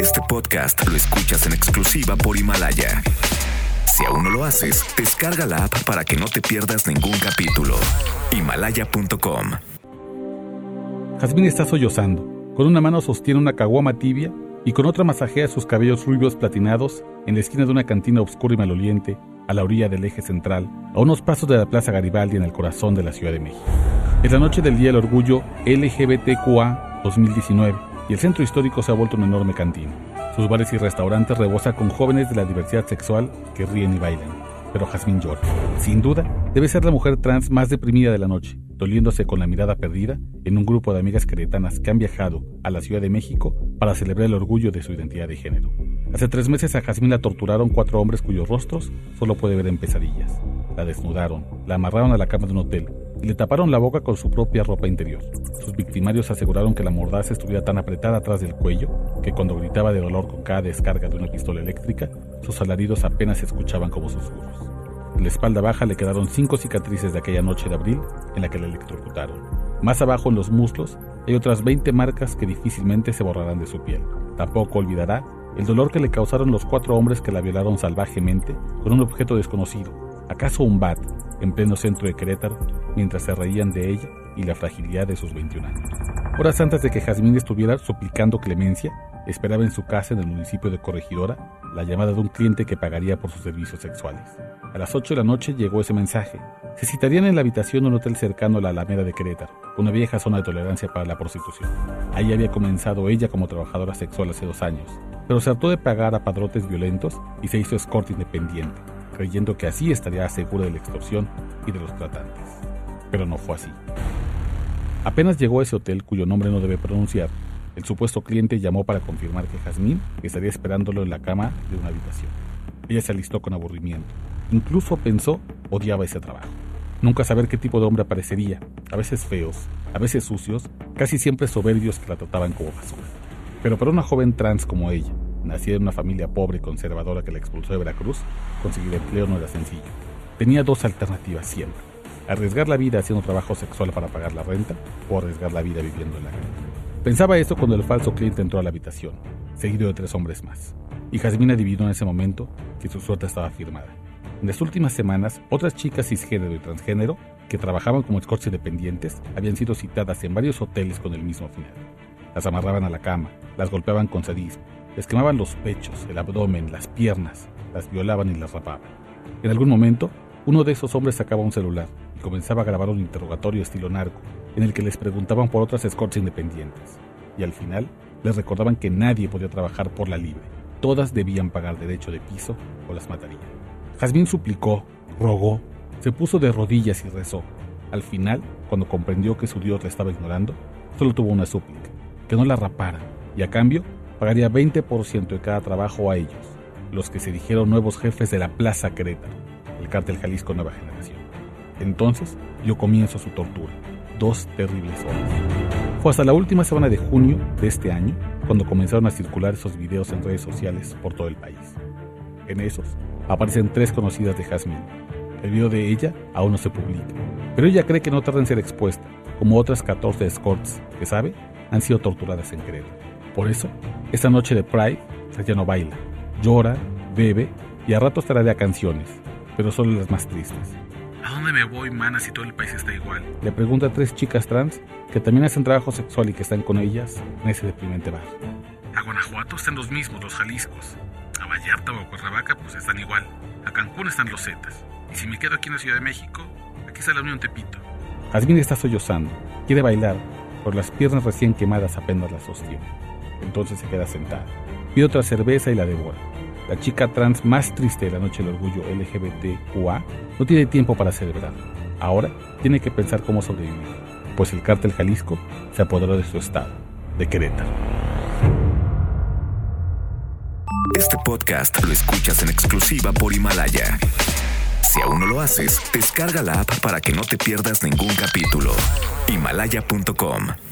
Este podcast lo escuchas en exclusiva por Himalaya. Si aún no lo haces, descarga la app para que no te pierdas ningún capítulo. Himalaya.com Jazmín está sollozando. Con una mano sostiene una caguama tibia y con otra masajea sus cabellos rubios platinados en la esquina de una cantina oscura y maloliente a la orilla del eje central, a unos pasos de la Plaza Garibaldi en el corazón de la Ciudad de México. Es la noche del Día del Orgullo LGBTQA 2019 y el centro histórico se ha vuelto un enorme cantina. Sus bares y restaurantes rebosan con jóvenes de la diversidad sexual que ríen y bailan. Pero Jazmín llora. Sin duda, debe ser la mujer trans más deprimida de la noche, doliéndose con la mirada perdida en un grupo de amigas queretanas que han viajado a la Ciudad de México para celebrar el orgullo de su identidad de género. Hace tres meses a Jazmín la torturaron cuatro hombres cuyos rostros solo puede ver en pesadillas. La desnudaron, la amarraron a la cama de un hotel y le taparon la boca con su propia ropa interior. Sus victimarios aseguraron que la mordaza estuviera tan apretada atrás del cuello que cuando gritaba de dolor con cada descarga de una pistola eléctrica, sus alaridos apenas se escuchaban como susurros. En la espalda baja le quedaron cinco cicatrices de aquella noche de abril en la que la electrocutaron. Más abajo en los muslos hay otras 20 marcas que difícilmente se borrarán de su piel. Tampoco olvidará el dolor que le causaron los cuatro hombres que la violaron salvajemente con un objeto desconocido, acaso un bat, en pleno centro de Querétaro, mientras se reían de ella y la fragilidad de sus 21 años. Horas antes de que Jazmín estuviera suplicando clemencia, esperaba en su casa en el municipio de Corregidora la llamada de un cliente que pagaría por sus servicios sexuales. A las 8 de la noche llegó ese mensaje. Se citarían en la habitación de un hotel cercano a la Alameda de Querétaro, una vieja zona de tolerancia para la prostitución. Ahí había comenzado ella como trabajadora sexual hace dos años, pero se hartó de pagar a padrotes violentos y se hizo escort independiente, creyendo que así estaría segura de la extorsión y de los tratantes. Pero no fue así. Apenas llegó a ese hotel cuyo nombre no debe pronunciar, el supuesto cliente llamó para confirmar que Jazmín estaría esperándolo en la cama de una habitación. Ella se alistó con aburrimiento. Incluso pensó odiaba ese trabajo. Nunca saber qué tipo de hombre aparecería, a veces feos, a veces sucios, casi siempre soberbios que la trataban como basura. Pero para una joven trans como ella, nacida en una familia pobre y conservadora que la expulsó de Veracruz, conseguir empleo no era sencillo. Tenía dos alternativas siempre arriesgar la vida haciendo trabajo sexual para pagar la renta o arriesgar la vida viviendo en la calle. Pensaba esto cuando el falso cliente entró a la habitación, seguido de tres hombres más. Y Jasmine adivinó en ese momento que su suerte estaba firmada. En las últimas semanas, otras chicas cisgénero y transgénero que trabajaban como escorts independientes habían sido citadas en varios hoteles con el mismo final. Las amarraban a la cama, las golpeaban con sadismo, les quemaban los pechos, el abdomen, las piernas, las violaban y las rapaban. En algún momento, uno de esos hombres sacaba un celular comenzaba a grabar un interrogatorio estilo narco, en el que les preguntaban por otras escorts independientes. Y al final les recordaban que nadie podía trabajar por la libre. Todas debían pagar derecho de piso o las matarían. Jazmín suplicó, rogó, se puso de rodillas y rezó. Al final, cuando comprendió que su Dios la estaba ignorando, solo tuvo una súplica, que no la raparan, y a cambio pagaría 20% de cada trabajo a ellos, los que se dijeron nuevos jefes de la Plaza Querétaro, el cártel Jalisco Nueva Generación. Entonces dio comienzo su tortura, dos terribles horas. Fue hasta la última semana de junio de este año cuando comenzaron a circular esos videos en redes sociales por todo el país. En esos aparecen tres conocidas de Jasmine. El video de ella aún no se publica, pero ella cree que no tarda en ser expuesta, como otras 14 escorts que sabe han sido torturadas en Querétaro. Por eso, esta noche de Pride, ya no baila, llora, bebe y a ratos traerá canciones, pero solo las más tristes. ¿A dónde me voy, mana, si todo el país está igual? Le pregunta a tres chicas trans que también hacen trabajo sexual y que están con ellas en ese deprimente bar. A Guanajuato están los mismos, los Jaliscos. A Vallarta o a Cuernavaca, pues están igual. A Cancún están los Zetas. Y si me quedo aquí en la Ciudad de México, aquí está la Unión Tepito. Jazmín está sollozando. Quiere bailar, pero las piernas recién quemadas apenas las sostiene. Entonces se queda sentada. Pide otra cerveza y la devora la chica trans más triste de la noche del orgullo LGBTQA, no tiene tiempo para celebrar. Ahora tiene que pensar cómo sobrevivir, pues el cártel Jalisco se apoderó de su estado, de Querétaro. Este podcast lo escuchas en exclusiva por Himalaya. Si aún no lo haces, descarga la app para que no te pierdas ningún capítulo. Himalaya.com